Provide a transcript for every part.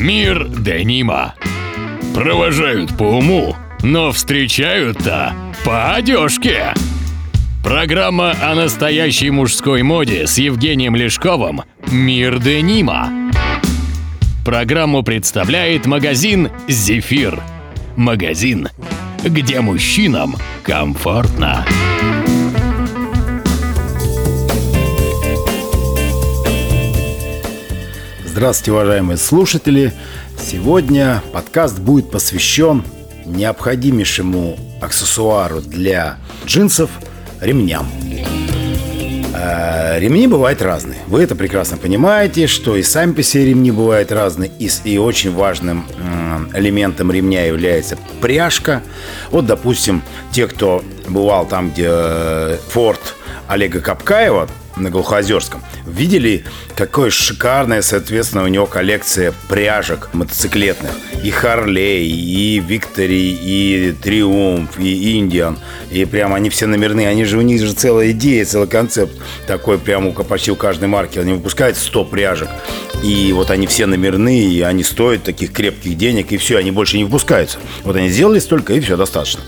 Мир Денима. Провожают по уму, но встречают-то по одежке. Программа о настоящей мужской моде с Евгением Лешковым «Мир Денима». Программу представляет магазин «Зефир». Магазин, где мужчинам комфортно. Здравствуйте, уважаемые слушатели! Сегодня подкаст будет посвящен необходимейшему аксессуару для джинсов – ремням. Э, ремни бывают разные. Вы это прекрасно понимаете, что и сами по себе ремни бывают разные. И, и очень важным элементом ремня является пряжка. Вот, допустим, те, кто бывал там, где э, форт Олега Капкаева, на Глухозерском. Видели, какое шикарная, соответственно, у него коллекция пряжек мотоциклетных. И Харлей, и Виктори, и Триумф, и Индиан. И прям они все номерные. Они же, у них же целая идея, целый концепт такой прям у, почти у каждой марки. Они выпускают 100 пряжек. И вот они все номерные, и они стоят таких крепких денег, и все, они больше не выпускаются. Вот они сделали столько, и все, достаточно.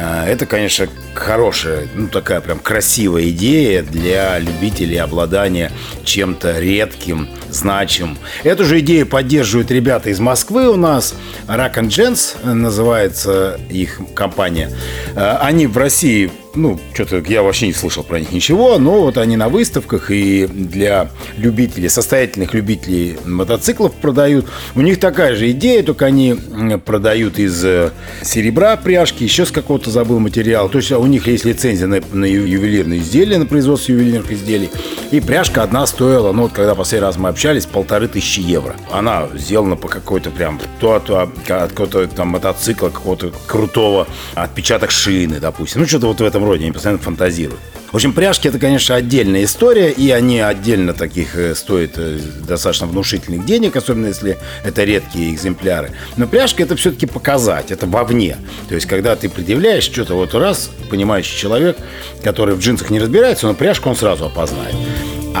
А, это, конечно, хорошая, ну такая прям красивая идея для любителей обладания чем-то редким, значимым. Эту же идею поддерживают ребята из Москвы у нас. Rack and Gents называется их компания. А, они в России ну, что-то я вообще не слышал про них ничего, но вот они на выставках и для любителей, состоятельных любителей мотоциклов продают. У них такая же идея, только они продают из э, серебра пряжки, еще с какого-то забыл материал. То есть у них есть лицензия на, на ювелирные изделия, на производство ювелирных изделий. И пряжка одна стоила, ну вот когда последний раз мы общались, полторы тысячи евро. Она сделана по какой-то прям, то от, от какого-то там мотоцикла, какого-то крутого отпечаток шины, допустим. Ну что-то вот в этом роде, они постоянно фантазируют. В общем, пряжки это, конечно, отдельная история, и они отдельно таких э, стоят э, достаточно внушительных денег, особенно если это редкие экземпляры. Но пряжка это все-таки показать, это вовне. То есть, когда ты предъявляешь что-то вот раз, понимающий человек, который в джинсах не разбирается, но пряжку он сразу опознает.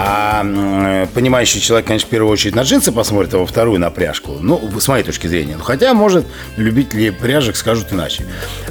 А понимающий человек, конечно, в первую очередь на джинсы посмотрит, а во вторую на пряжку. Ну, с моей точки зрения. Ну, хотя, может, любители пряжек скажут иначе.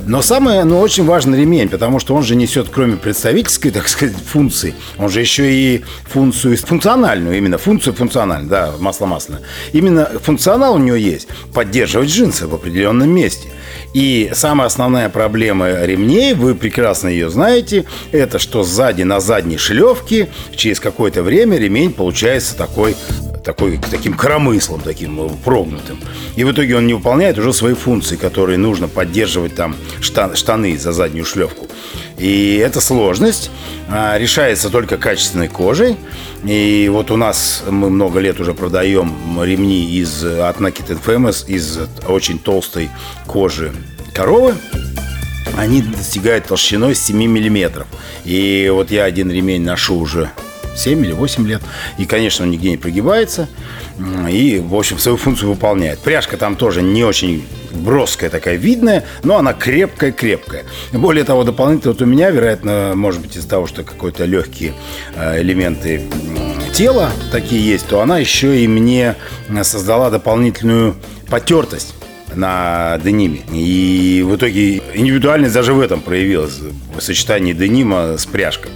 Но самое, ну, очень важный ремень, потому что он же несет, кроме представительской, так сказать, функции, он же еще и функцию функциональную, именно функцию функциональную, да, масло-масляное. Именно функционал у него есть поддерживать джинсы в определенном месте. И самая основная проблема ремней, вы прекрасно ее знаете, это что сзади на задней шлевке через какое-то время ремень получается такой такой, таким коромыслом, таким э, прогнутым. И в итоге он не выполняет уже свои функции, которые нужно поддерживать там штан, штаны за заднюю шлевку. И эта сложность а, решается только качественной кожей. И вот у нас мы много лет уже продаем ремни из, от Naked Famous из очень толстой кожи коровы они достигают толщиной 7 миллиметров. И вот я один ремень ношу уже 7 или 8 лет. И, конечно, он нигде не прогибается. И, в общем, свою функцию выполняет. Пряжка там тоже не очень броская такая, видная, но она крепкая-крепкая. Более того, дополнительно вот у меня, вероятно, может быть, из-за того, что какие-то легкие э, элементы тела такие есть, то она еще и мне создала дополнительную потертость на дениме. И в итоге индивидуальность даже в этом проявилась, в сочетании денима с пряжкой.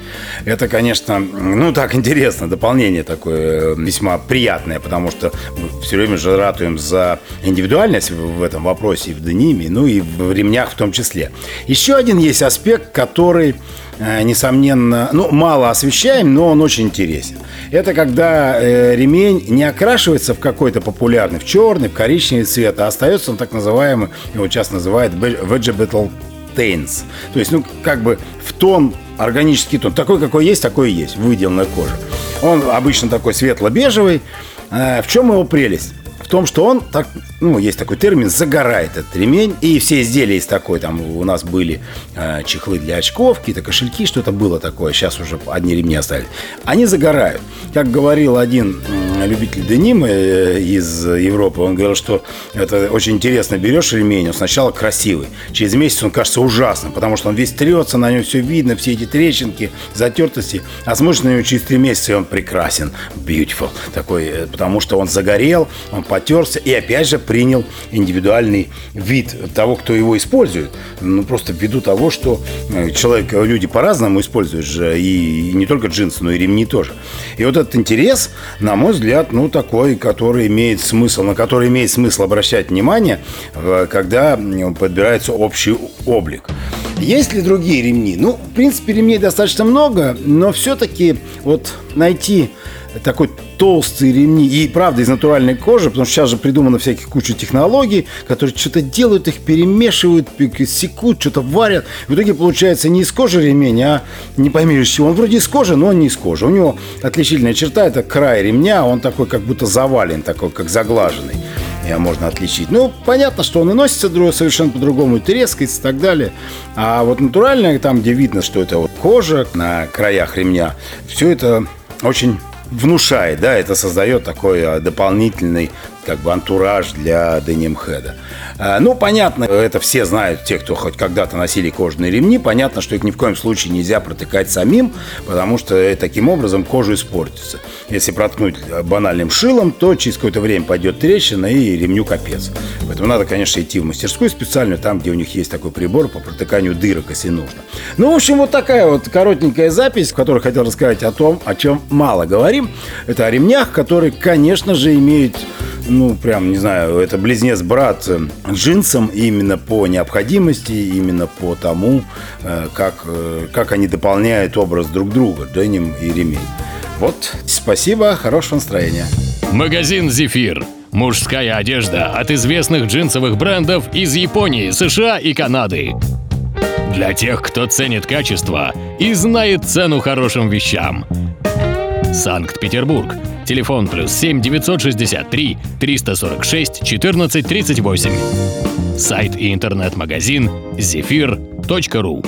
Это, конечно, ну так интересно, дополнение такое весьма приятное, потому что мы все время же ратуем за индивидуальность в этом вопросе и в дениме, ну и в ремнях в том числе. Еще один есть аспект, который Э, несомненно, ну, мало освещаем, но он очень интересен. Это когда э, ремень не окрашивается в какой-то популярный, в черный, в коричневый цвет, а остается он так называемый, его часто называют vegetable taints. То есть, ну, как бы в тон, органический тон. Такой, какой есть, такой и есть, выделанная кожа. Он обычно такой светло-бежевый. Э, в чем его прелесть? том, что он, так, ну, есть такой термин, загорает этот ремень. И все изделия есть такой. Там у нас были э, чехлы для очков, какие-то кошельки, что-то было такое. Сейчас уже одни ремни остались. Они загорают. Как говорил один любитель денима э, из Европы, он говорил, что это очень интересно. Берешь ремень, он сначала красивый. Через месяц он кажется ужасным, потому что он весь трется, на нем все видно, все эти трещинки, затертости. А смотришь на него через три месяца, и он прекрасен, beautiful такой, э, потому что он загорел, он потерся и опять же принял индивидуальный вид того, кто его использует. Ну, просто ввиду того, что э, человек, люди по-разному используют же, и не только джинсы, но и ремни тоже. И вот этот интерес, на мой взгляд, ну, такой, который имеет смысл, на который имеет смысл обращать внимание, когда подбирается общий облик. Есть ли другие ремни? Ну, в принципе, ремней достаточно много, но все-таки вот найти такой толстые ремни и правда из натуральной кожи, потому что сейчас же придумано всяких кучу технологий, которые что-то делают, их перемешивают, секут, что-то варят. В итоге получается не из кожи ремень, а не пойми из чего. Он вроде из кожи, но он не из кожи. У него отличительная черта – это край ремня, он такой как будто завален, такой как заглаженный ее можно отличить. Ну, понятно, что он и носится совершенно по-другому, и трескается и так далее. А вот натуральное, там, где видно, что это вот кожа на краях ремня, все это очень внушает, да, это создает такой а, дополнительный как бы антураж для Деним Хеда. А, ну, понятно, это все знают, те, кто хоть когда-то носили кожаные ремни, понятно, что их ни в коем случае нельзя протыкать самим, потому что э, таким образом кожа испортится. Если проткнуть банальным шилом, то через какое-то время пойдет трещина и ремню капец. Поэтому надо, конечно, идти в мастерскую специальную, там, где у них есть такой прибор по протыканию дырок, если нужно. Ну, в общем, вот такая вот коротенькая запись, в которой хотел рассказать о том, о чем мало говорим. Это о ремнях, которые, конечно же, имеют ну, прям, не знаю, это близнец-брат джинсам именно по необходимости, именно по тому, э, как, э, как они дополняют образ друг друга, деним и ремень. Вот, спасибо, хорошего настроения. Магазин «Зефир». Мужская одежда от известных джинсовых брендов из Японии, США и Канады. Для тех, кто ценит качество и знает цену хорошим вещам. Санкт-Петербург. Телефон плюс 7 963 346 14 38. Сайт и интернет-магазин zephyr.ru